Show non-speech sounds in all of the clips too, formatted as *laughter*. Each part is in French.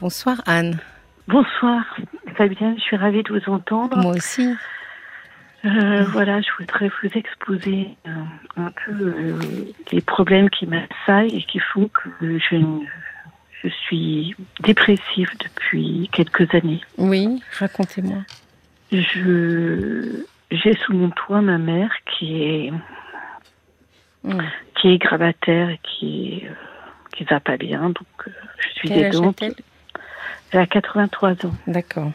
Bonsoir Anne. Bonsoir Fabienne, je suis ravie de vous entendre. Moi aussi. Euh, voilà, je voudrais vous exposer euh, un peu euh, les problèmes qui m'assaillent et qui font que je, je suis dépressive depuis quelques années. Oui, racontez-moi. Je j'ai sous mon toit ma mère qui est qui est gravataire et qui qui va pas bien, donc je suis aidante. Elle a 83 ans. D'accord.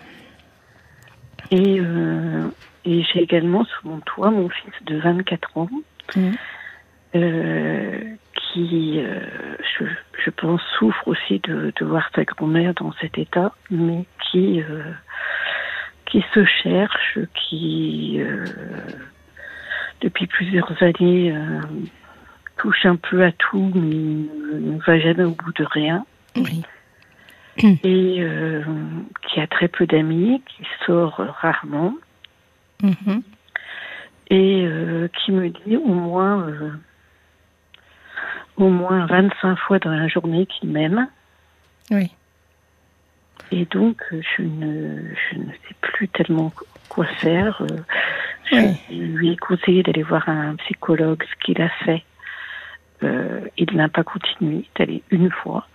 Et, euh, et j'ai également sous mon toit mon fils de 24 ans, mmh. euh, qui, euh, je, je, pense, souffre aussi de, de voir sa grand-mère dans cet état, mais qui, euh, qui se cherche, qui, euh, depuis plusieurs années, euh, touche un peu à tout, mais ne va jamais au bout de rien. Oui. Et euh, qui a très peu d'amis, qui sort rarement, mm-hmm. et euh, qui me dit au moins euh, au moins 25 fois dans la journée qu'il m'aime. Oui. Et donc, je ne, je ne sais plus tellement quoi faire. Je lui ai conseillé d'aller voir un psychologue, ce qu'il a fait. Il n'a pas continué, allé une fois.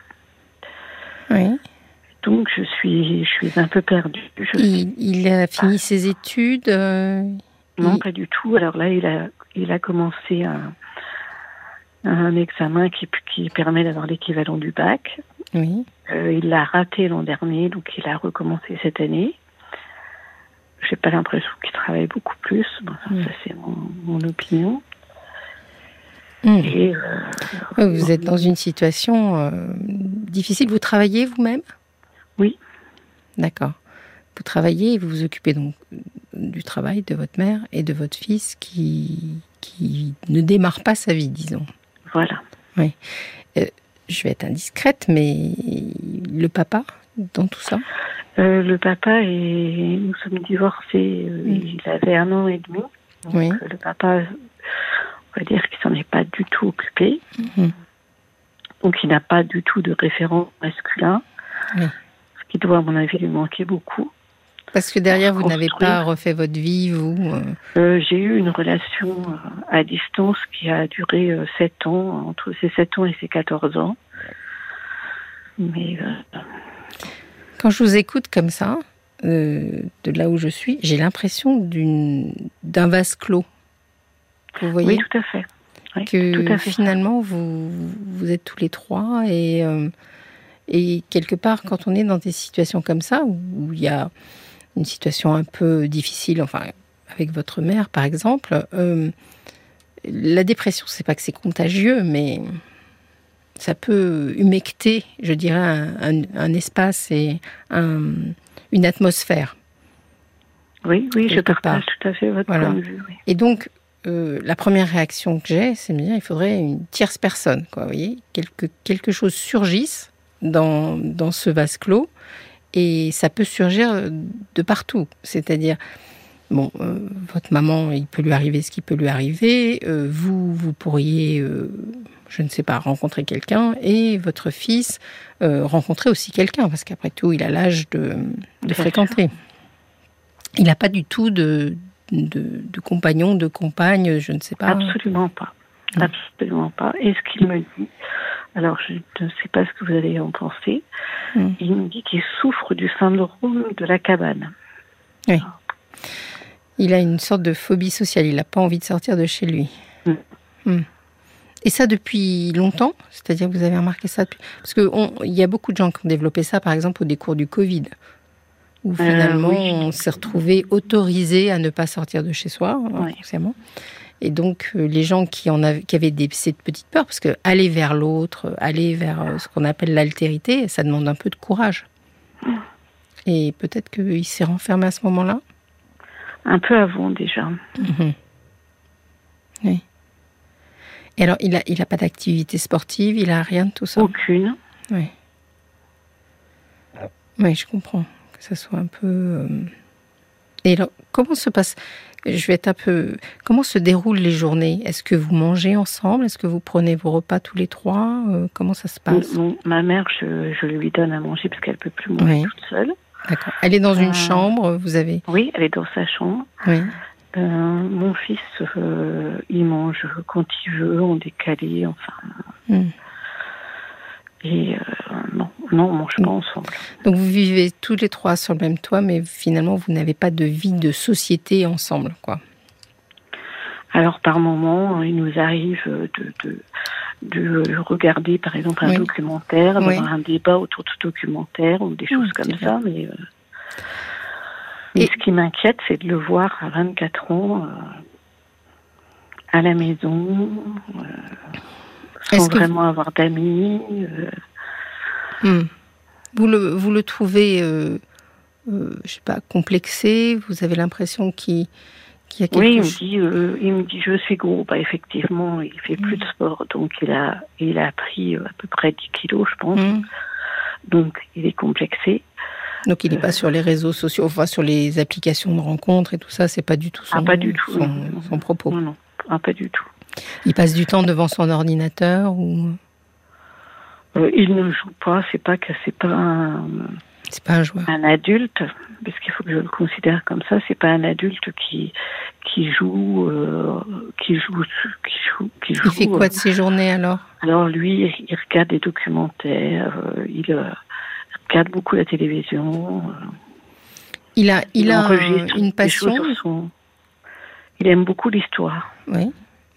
Donc je suis, je suis un peu perdue. Je Il, il a fini ses études. euh, Non, il- pas du tout. Alors là, il a, il a commencé un, un examen qui, qui permet d'avoir l'équivalent du bac. Oui. Euh, il l'a raté l'an dernier, donc il a recommencé cette année. J'ai pas l'impression qu'il travaille beaucoup plus. Bon, Mm. ça, c'est mon, mon opinion. Mm. Et euh, Vous êtes dans une situation euh, difficile. Vous travaillez vous-même? Oui. D'accord. Vous travaillez et vous vous occupez donc du travail de votre mère et de votre fils qui, qui ne démarre pas sa vie, disons. voilà. Je vais être indiscrète, mais le papa dans tout ça? Euh, le papa et nous sommes divorcés. euh. Il avait un an et demi. Donc, Oui. euh, le papa, on va dire qu'il s'en est pas du tout occupé. Mhm. Donc il n'a pas du tout de référent masculin. Oui. Qui doit, à mon avis, lui manquer beaucoup. Parce que derrière, vous n'avez pas refait votre vie, vous. euh, Euh, J'ai eu une relation euh, à distance qui a duré euh, 7 ans, entre ses 7 ans et ses 14 ans. Mais euh, Quand je vous écoute comme ça, euh, de là où je suis, j'ai l'impression d'un vase clos. Vous voyez oui, tout à fait. Oui, que tout à fait. finalement vous vous êtes tous les trois et et quelque part quand on est dans des situations comme ça où il y a une situation un peu difficile, enfin avec votre mère par exemple, euh, la dépression c'est pas que c'est contagieux, mais ça peut humecter, je dirais, un, un- un espace et un- une atmosphère. Oui, oui, je partage part. tout à fait votre Voilà. point de vue. oui. Et donc, euh, la première réaction que j'ai, c'est de me dire, il faudrait une tierce personne, quoi, vous voyez, quelque, quelque chose surgisse dans, dans ce vase clos, et ça peut surgir de partout. C'est-à-dire, bon, euh, votre maman, il peut lui arriver ce qui peut lui arriver, euh, vous, vous pourriez, euh, je ne sais pas, rencontrer quelqu'un, et votre fils rencontrer aussi quelqu'un, parce qu'après tout, il a l'âge de, fréquenter. Il n'a pas du tout de, de, de compagnon, de compagne, je ne sais pas. Absolument pas. Absolument pas. Et ce qu'il me dit, alors je ne sais pas ce que vous allez en penser, Mm. il me dit qu'il souffre du syndrome de la cabane. Il a une sorte de phobie sociale, il n'a pas envie de sortir de chez lui. Mm. Mm. Et ça depuis longtemps? C'est-à-dire que vous avez remarqué ça depuis... Parce qu'il y a beaucoup de gens qui ont développé ça, par exemple, au décours du Covid, où finalement oui. on s'est retrouvé autorisé à ne pas sortir de chez soi, Oui. inconsciemment. Et donc, euh, les gens qui, en avaient, qui avaient des, cette petite peur, parce que aller vers l'autre, euh, aller vers euh, ce qu'on appelle l'altérité, ça demande un peu de courage. Et peut-être qu'il s'est renfermé à ce moment-là. Un peu avant déjà. Mhm. Oui. Et alors, il a, il a pas d'activité sportive, il a rien de tout ça? Aucune. Oui. Oui, je comprends que ça soit un peu. euh, Et alors, comment se passe Je vais être un peu. Comment se déroulent les journées? Est-ce que vous mangez ensemble? Est-ce que vous prenez vos repas tous les trois? Comment ça se passe? Ma mère, je, lui donne à manger parce qu'elle peut plus manger toute seule. D'accord. Elle est dans une chambre, vous avez Oui, elle est dans sa chambre. Oui. Euh, mon fils, euh, il mange quand il veut, en décalé, enfin. Hmm. Et euh, non, on mange pas ensemble. Donc vous vivez tous les trois sur le même toit, mais finalement vous n'avez pas de vie de société ensemble, quoi. Alors par moment, il nous arrive de, de, regarder par exemple un documentaire, d'avoir un débat autour de ce documentaire ou des choses comme ça, mais et ce qui m'inquiète, c'est de le voir à 24 ans, euh, à la maison, euh, sans vraiment avoir d'amis. Euh. Hmm. Vous, le, vous le trouvez, je sais pas, complexé Vous avez l'impression qu'il y a quelque oui, il me dit, il me dit, je suis gros. Bah, effectivement, il fait plus de hmm. sport, donc il a, il a pris à peu près 10 kilos, je pense. Hmm. Donc, il est complexé. Donc il n'est pas sur les réseaux sociaux, enfin sur les applications de rencontres et tout ça, c'est pas du tout son, ah, pas du tout, son, propos. Non, non, ah, pas du tout. Il passe du temps devant son ordinateur ou euh, Il ne joue pas, c'est pas que c'est pas un. C'est pas un joueur. Un adulte, parce qu'il faut que je le considère comme ça. C'est pas un adulte qui qui joue, euh, qui joue, qui joue, qui joue. Il fait quoi de ses journées alors? Alors lui, il regarde des documentaires. Euh, il regarde beaucoup la télévision. Il a, il, a une passion? Il aime beaucoup l'histoire. Oui,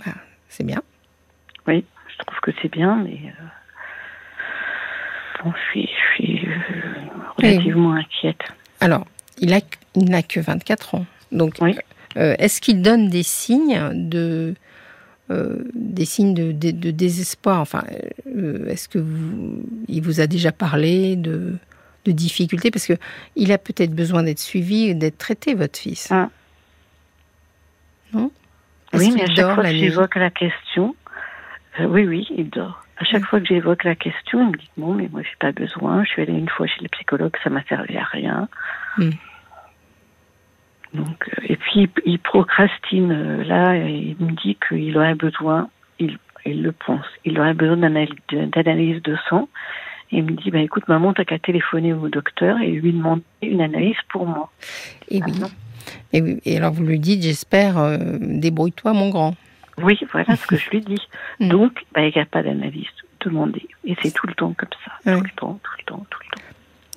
bah, c'est bien. Oui, je trouve que c'est bien, mais euh, je suis, euh, relativement inquiète. Alors, il n'a que 24 ans. Donc, euh, est-ce qu'il donne des signes de, des signes de, désespoir? Enfin, est-ce que vous, il vous a déjà parlé de, de difficultés? Parce que il a peut-être besoin d'être suivi d'être traité, votre fils. Ah. Non? Oui, mais à chaque fois que j'évoque la question, euh, oui, oui, il dort. À chaque fois que j'évoque la question, il me dit non, mais moi j'ai pas besoin. Je suis allée une fois chez le psychologue, ça m'a servi à rien. Hmm. Donc, euh, et puis il procrastine euh, là, et il me dit qu'il aurait besoin, il, il le pense, il aurait besoin d'analyse de sang il me dit, bah, écoute, maman, t'as qu'à téléphoner au docteur et lui demander une analyse pour moi. Et oui. Et, et alors vous lui dites, j'espère, euh, débrouille-toi, mon grand. Oui, voilà ce que je lui dis. Mm. Donc, bah, il n'y a pas d'analyse demandée. Et c'est tout le temps comme ça. Tout le temps, tout le temps, tout le temps.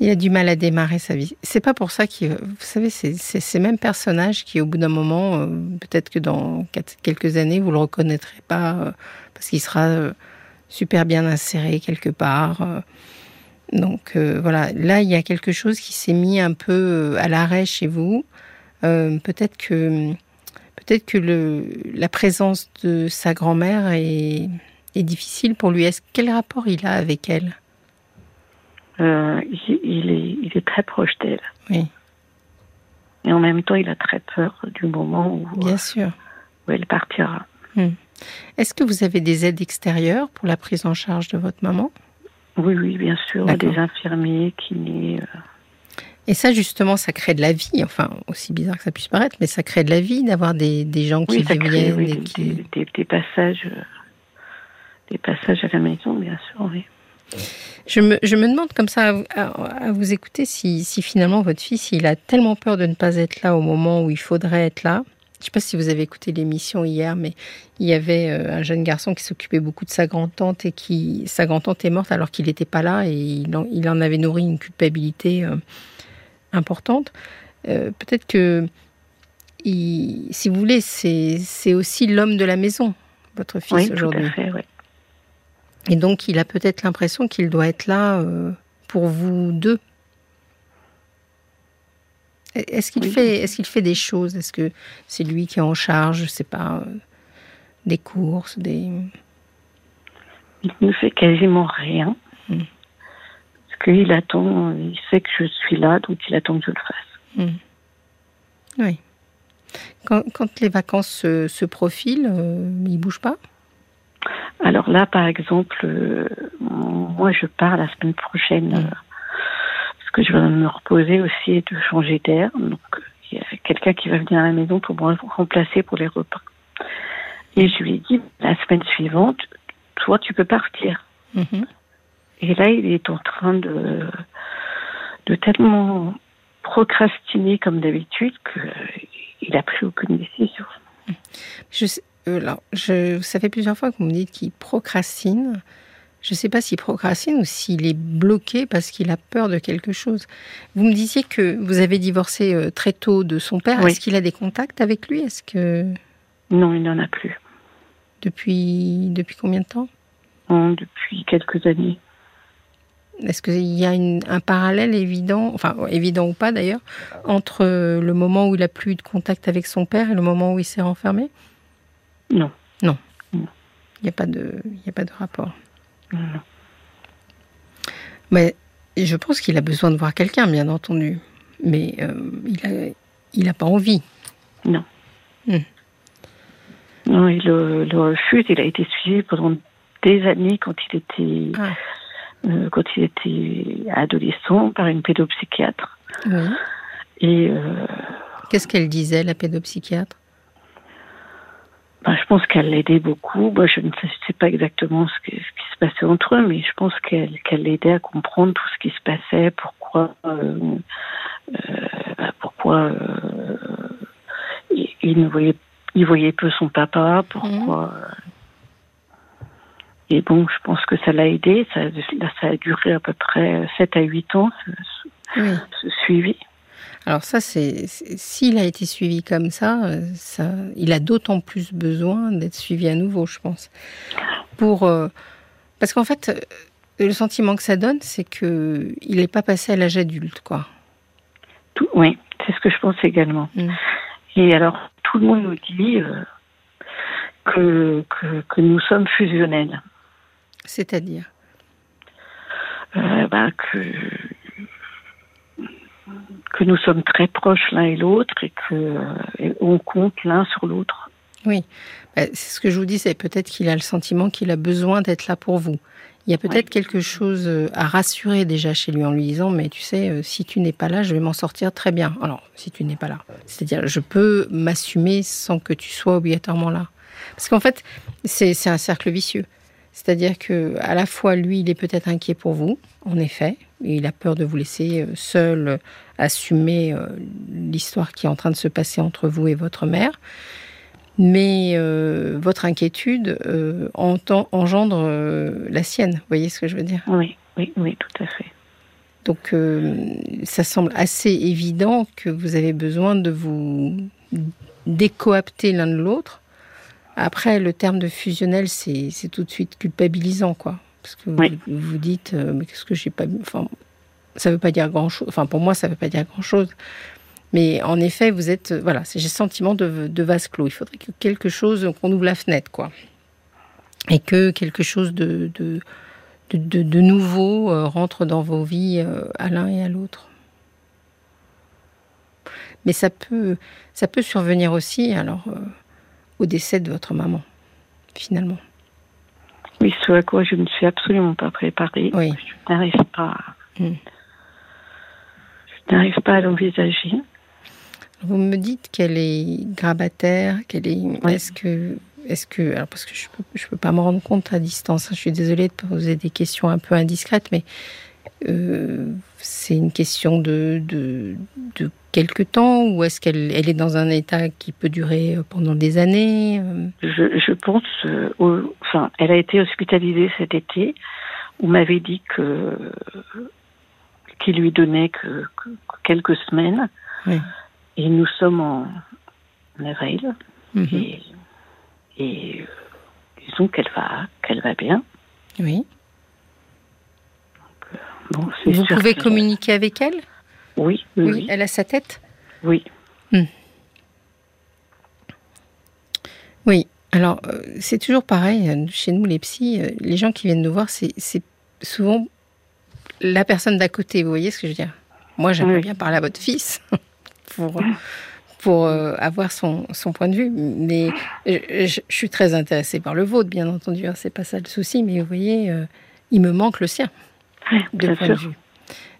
Il a du mal à démarrer sa vie. C'est pas pour ça qu'il. Vous savez, c'est ces mêmes personnages qui, au bout d'un moment, euh, peut-être que dans quelques années, vous le reconnaîtrez pas euh, parce qu'il sera super bien inséré quelque part. Euh. Donc euh, voilà, là il y a quelque chose qui s'est mis un peu euh, à l'arrêt chez vous. peut-être que peut-être que le, la présence de sa grand-mère est, est, difficile pour lui. Est-ce quel rapport il a avec elle? Il, est, il est très proche d'elle. Oui. Et en même temps, il a très peur du moment où, Bien sûr. où elle partira. Hmm. Est-ce que vous avez des aides extérieures pour la prise en charge de votre maman? Oui, oui, bien sûr. Des infirmiers, kinés. Euh. Et ça, justement, ça crée de la vie. Enfin, aussi bizarre que ça puisse paraître, mais ça crée de la vie d'avoir des, des, gens qui viennent. Oui, qui... Des, passages, euh, des passages à la maison, bien sûr, oui. Je me, je me demande comme ça à, vous écouter si, si, finalement votre fils il a tellement peur de ne pas être là au moment où il faudrait être là je ne sais pas si vous avez écouté l'émission hier, mais il y avait euh, un jeune garçon qui s'occupait beaucoup de sa grand-tante et qui sa grand-tante est morte alors qu'il n'était pas là et il en, avait nourri une culpabilité euh, importante. Euh, peut-être que, si vous voulez, c'est aussi l'homme de la maison, votre fils aujourd'hui. Et donc, il a peut-être l'impression qu'il doit être là pour vous deux. Est-ce qu'il fait, est-ce qu'il fait des choses? Est-ce que c'est lui qui est en charge, je sais pas, euh, des courses, des. Il ne fait quasiment rien. Hmm. Parce qu'il attend, il sait que je suis là, donc il attend que je le fasse. Hmm. Oui. Quand, les vacances se, profilent, euh, il bouge pas? Alors là, par exemple, euh, moi je pars la semaine prochaine. Hmm que je vais me reposer aussi et de changer d'air. Donc, avec quelqu'un qui va venir à la maison pour me remplacer pour les repas. Et je lui ai dit, la semaine suivante, toi, tu peux partir. Mhm. Et là, il est en train de, de tellement procrastiner comme d'habitude qu'il n'a pris aucune décision. Je, euh, je, ça fait plusieurs fois que vous me dites qu'il procrastine. Je ne sais pas s'il procrastine ou s'il est bloqué parce qu'il a peur de quelque chose. Vous me disiez que vous avez divorcé euh, très tôt de son père. Est-ce qu'il a des contacts avec lui? Est-ce que non, il n'en a plus. Depuis depuis combien de temps? Depuis quelques années. Est-ce qu'il y a un parallèle évident, enfin évident ou pas d'ailleurs, entre le moment où il a plus de contact avec son père et le moment où il s'est renfermé? Non. Non. Il n'y a pas de, a pas de rapport. Non. Mais je pense qu'il a besoin de voir quelqu'un, bien entendu, mais euh, il a, il a pas envie. Non. Hmm. Non, il le, refuse. Il a été suivi pendant des années quand il était, ah. Euh, quand il était adolescent par une pédopsychiatre. Oui. Et euh, qu'est-ce qu'elle disait, la pédopsychiatre? Ben, je pense qu'elle l'aidait beaucoup. Moi, je ne sais pas exactement ce, qui se passait entre eux, mais je pense qu'elle l'aidait à comprendre tout ce qui se passait, pourquoi, euh, ben, pourquoi il, ne voyait il voyait peu son papa, pourquoi. Mhm. Et bon, je pense que ça l'a aidé. Ça, ça a duré à peu près 7 à 8 ans, ce, suivi. Alors ça, c'est s'il a été suivi comme ça, ça il a d'autant plus besoin d'être suivi à nouveau, je pense. Pour euh, parce qu'en fait, le sentiment que ça donne, c'est que il n'est pas passé à l'âge adulte, quoi. Tout, oui, c'est ce que je pense également. Mm. Et alors, tout le monde nous dit euh, que, que, nous sommes fusionnels. C'est-à-dire euh, bah, que, que nous sommes très proches l'un et l'autre et qu'on compte l'un sur l'autre. Oui, bah, c'est ce que je vous dis, c'est peut-être qu'il a le sentiment qu'il a besoin d'être là pour vous. Il y a peut-être quelque chose euh, à rassurer déjà chez lui en lui disant mais tu sais euh, si tu n'es pas là je vais m'en sortir très bien. Alors si tu n'es pas là, c'est-à-dire je peux m'assumer sans que tu sois obligatoirement là. Parce qu'en fait c'est un cercle vicieux. C'est-à-dire que à la fois lui il est peut-être inquiet pour vous en effet et il a peur de vous laisser euh, seul assumer l'histoire qui est en train de se passer entre vous et votre mère mais euh, votre inquiétude euh, engendre euh, la sienne. Vous voyez ce que je veux dire? Oui, oui, oui, tout à fait. Donc, ça semble assez évident que vous avez besoin de vous décoapter l'un de l'autre. Après, le terme de fusionnel, c'est tout de suite culpabilisant, quoi. Parce que vous vous dites, mais qu'est-ce que j'ai pas. Enfin, ça veut pas dire grand-chose. Enfin, pour moi, ça veut pas dire grand-chose. Mais en effet, vous êtes, euh, voilà, j'ai le sentiment de, de, vase clos. Il faudrait que quelque chose, qu'on ouvre la fenêtre, quoi. Et que quelque chose de, de, de, nouveau euh, rentre dans vos vies euh, à l'un et à l'autre. Mais ça peut, ça peut survenir aussi, alors, au décès de votre maman, finalement. Oui, ce à quoi je ne suis absolument pas préparée. Oui. Je n'arrive pas. Hmm. Je n'arrive pas à l'envisager. Vous me dites qu'elle est grabataire, qu'elle est. Est-ce que, est-ce que, alors parce que je peux, je peux pas me rendre compte à distance. Hein, je suis désolée de poser des questions un peu indiscrètes, mais euh, c'est une question de, de, de quelque temps ou est-ce qu'elle elle est dans un état qui peut durer euh, pendant des années euh? je, je, pense, enfin, elle a été hospitalisée cet été. On m'avait dit que qu'il lui donnait que, que quelques semaines. Oui. Et nous sommes en, avril. Mhm. Et, et euh, disons qu'elle va, qu'elle va bien. Oui. Euh, bon, Vous pouvez communiquer avec elle? Oui, oui, Elle a sa tête Oui. Hmm. Oui. Alors, euh, c'est toujours pareil, chez nous les psys, les gens qui viennent nous voir, c'est souvent la personne d'à côté, vous voyez ce que je veux dire? Moi, j'aimerais bien parler à votre fils. *laughs* pour, pour euh, avoir son, son, point de vue. Mais je, suis très intéressée par le vôtre, bien entendu. Hein, c'est pas ça le souci. Mais vous voyez, euh, il me manque le sien de point de vue,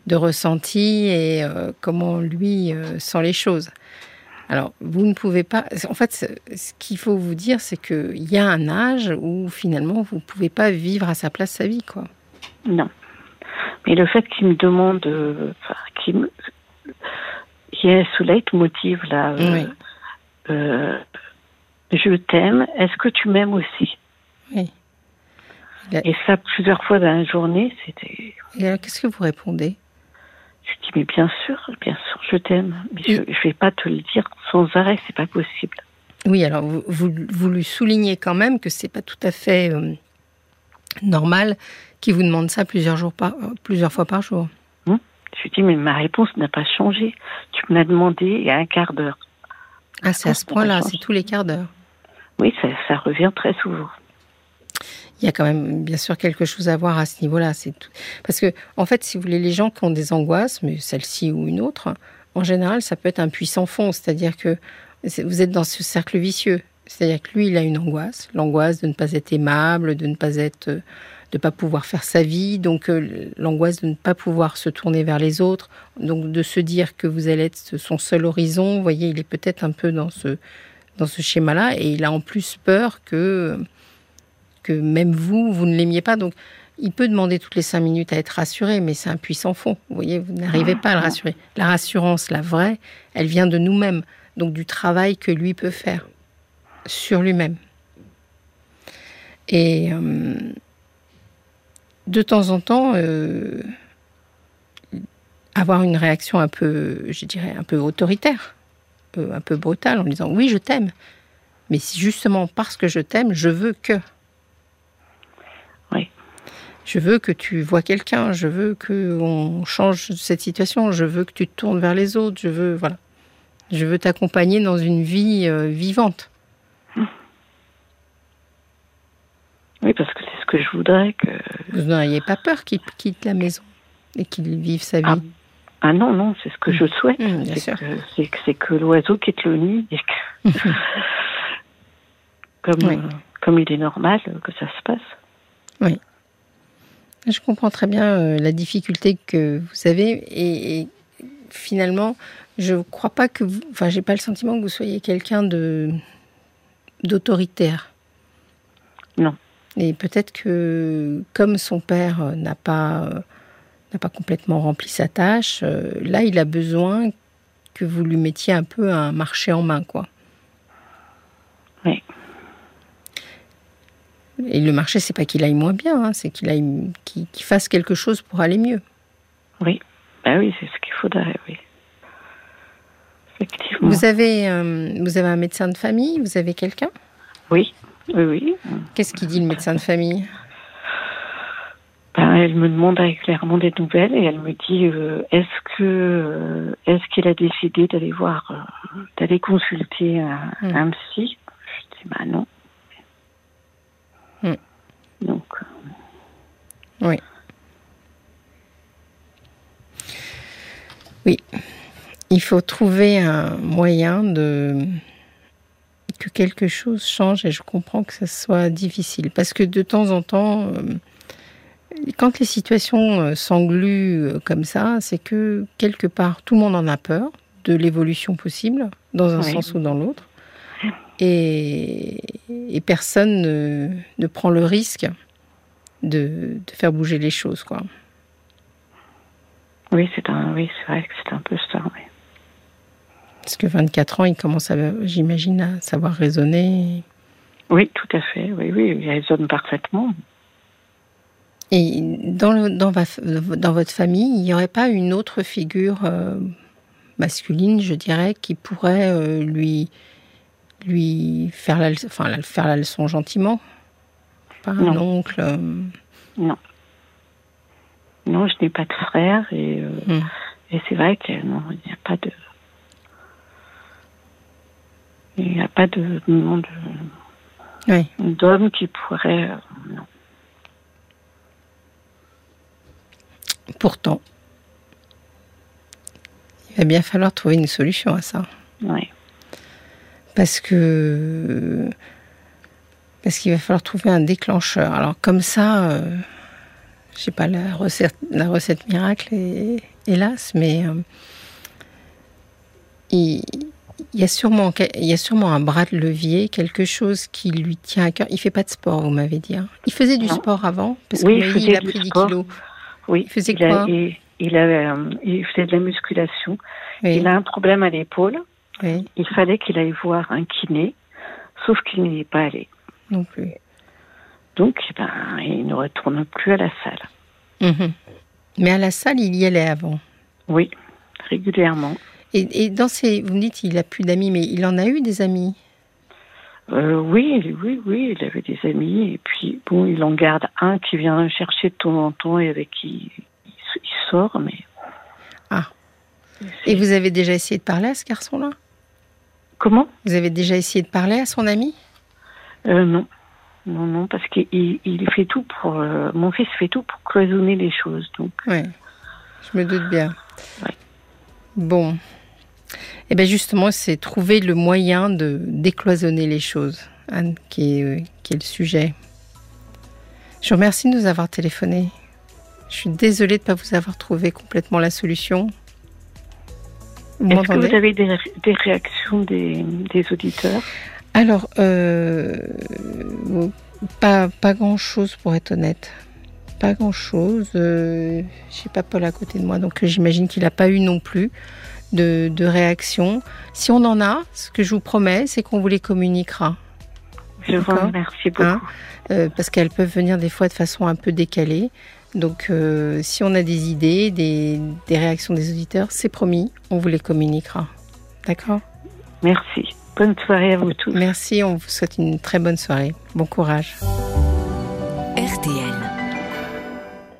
de ressenti et euh, comment lui sent les choses. Alors, vous ne pouvez pas. En fait, ce qu'il faut vous dire, c'est qu'il y a un âge où finalement, vous ne pouvez pas vivre à sa place sa vie, quoi. Non. Mais le fait qu'il me demande. Enfin, qu'il me. Il y a ce leitmotiv là. Euh, Oui. euh, je t'aime, est-ce que tu m'aimes aussi? Oui. A- Et ça, plusieurs fois dans la journée, c'était. Et alors, qu'est-ce que vous répondez? Je dis, mais bien sûr, bien sûr, je t'aime. Mais je ne vais pas te le dire sans arrêt, c'est pas possible. Oui, alors vous, vous, vous lui soulignez quand même que c'est pas tout à fait euh, normal qu'il vous demande ça plusieurs, jours par, euh, plusieurs fois par jour. Je lui dis, mais ma réponse n'a pas changé. Tu me l'as demandé il y a un quart d'heure. Ah, c'est à ce point-là, c'est tous les quarts d'heure. Oui, ça, ça revient très souvent. Il y a quand même bien sûr quelque chose à voir à ce niveau-là. Parce que, en fait, si vous voulez, les gens qui ont des angoisses, mais celle-ci ou une autre, en général, ça peut être un puissant fond. C'est-à-dire que vous êtes dans ce cercle vicieux. C'est-à-dire que lui, il a une angoisse, l'angoisse de ne pas être aimable, de ne pas être, de pas pouvoir faire sa vie, donc euh, l'angoisse de ne pas pouvoir se tourner vers les autres, donc de se dire que vous allez être son seul horizon. Vous voyez, il est peut-être un peu dans ce dans ce schéma-là, et il a en plus peur que que même vous, vous ne l'aimiez pas. Donc, il peut demander toutes les cinq minutes à être rassuré, mais c'est un puissant fond. Vous voyez, vous n'arrivez pas à le rassurer. La rassurance, la vraie, elle vient de nous-mêmes, donc du travail que lui peut faire sur lui-même. Et euh, de temps en temps, euh, avoir une réaction un peu, je dirais, un peu autoritaire, euh, un peu brutale, en disant oui, je t'aime. Mais si justement parce que je t'aime, je veux que. Oui. Je veux que tu vois quelqu'un, je veux que on change cette situation, je veux que tu te tournes vers les autres, je veux voilà. Je veux t'accompagner dans une vie euh, vivante. Oui, parce que c'est ce que je voudrais que. Vous n'auriez pas peur qu'il quitte la maison et qu'il vive sa vie? Ah, Ah non, non, c'est ce que je souhaite. Mmh, bien c'est sûr. que, c'est que, l'oiseau quitte le nid et que, *laughs* comme, Oui. euh, comme il est normal que ça se passe. Je comprends très bien euh, la difficulté que vous avez et, et finalement, je ne crois pas que vous. Enfin, j'ai pas le sentiment que vous soyez quelqu'un de d'autoritaire. Non. Et peut-être que comme son père euh, n'a pas euh, n'a pas complètement rempli sa tâche, euh, là, il a besoin que vous lui mettiez un peu un marché en main, quoi. Oui. Et le marché, c'est pas qu'il aille moins bien, hein, c'est qu'il aille, qu'il qu'il fasse quelque chose pour aller mieux. Oui. Ben oui, c'est ce qu'il faudrait, oui. Effectivement. Vous avez, euh, vous avez un médecin de famille Vous avez quelqu'un? Oui, oui, oui. Qu'est-ce qu'il dit le médecin de famille? Ben, elle me demande régulièrement des nouvelles et elle me dit euh, est-ce que euh, est-ce qu'il a décidé d'aller voir euh, d'aller consulter un, Mm. un psy? Je dis bah non. Mm. Donc euh, Oui. Oui. Il faut trouver un moyen de que quelque chose change et je comprends que ça soit difficile parce que de temps en temps euh, quand les situations euh, s'engluent comme ça, c'est que quelque part tout le monde en a peur de l'évolution possible dans un Oui. sens ou dans l'autre et, et personne ne, ne prend le risque de, de faire bouger les choses quoi. oui, c'est un oui, c'est vrai que c'est un peu ça. oui. Parce que 24 ans, il commence, j'imagine, à savoir raisonner. Oui, tout à fait. Oui, oui, il raisonne parfaitement. Et dans, le- dans, va- dans votre famille, il n'y aurait pas une autre figure euh, masculine, je dirais, qui pourrait euh, lui, lui faire, la, le- enfin, la- faire la leçon gentiment Par un Non. oncle euh, Non, je n'ai pas de frère et euh, Hmm. et c'est vrai que non, il n'y a pas de il n'y a pas de nom de Oui. d'homme qui pourrait euh, non. Pourtant, il va bien falloir trouver une solution à ça. Ouais. Parce que parce qu'il va falloir trouver un déclencheur. Alors comme ça, euh, je sais pas la recette, la recette miracle, hélas, mais euh, il, il y, a sûrement, il y a sûrement un bras de levier, quelque chose qui lui tient à cœur. Il fait pas de sport, vous m'avez dit. Hein. Il faisait du sport avant parce oui, il, il a pris 10 kilos. Oui, il faisait quoi? il, euh, il faisait de la musculation. Il a un problème à l'épaule. Il fallait qu'il aille voir un kiné, sauf qu'il n'y est pas allé. Non plus. Donc, eh ben, il ne retourne plus à la salle. Mhm. Mais à la salle, il y allait avant. Oui, régulièrement. Et, dans ces, vous me dites, il a plus d'amis, mais il en a eu des amis? Euh, oui, oui, oui, il avait des amis et puis bon, il en garde un qui vient chercher de temps en temps et avec qui il, sort, mais. Ah. Et vous avez déjà essayé de parler à ce garçon-là? Comment Vous avez déjà essayé de parler à son ami? Euh, Non, non, non, parce qu'il il fait tout pour. Euh, mon fils fait tout pour cloisonner les choses, donc. Oui, je me doute bien. Bon, eh bien justement, c'est trouver le moyen de décloisonner les choses, Anne, qui est, euh, qui est le sujet. Je vous remercie de nous avoir téléphoné. Je suis désolée de ne pas vous avoir trouvé complètement la solution. Est-ce que vous avez des, réactions des, auditeurs? Alors, euh, pas, pas grand-chose pour être honnête. Pas grand-chose. Euh, je n'ai pas Paul à côté de moi, donc j'imagine qu'il n'a pas eu non plus de, de réactions. Si on en a, ce que je vous promets, c'est qu'on vous les communiquera. Je vous remercie beaucoup. Hein? Euh, parce qu'elles peuvent venir des fois de façon un peu décalée. Donc, euh, si on a des idées, des, des réactions des auditeurs, c'est promis, on vous les communiquera. D'accord? Merci. Bonne soirée à vous tous. Merci, on vous souhaite une très bonne soirée. Bon courage. RTL.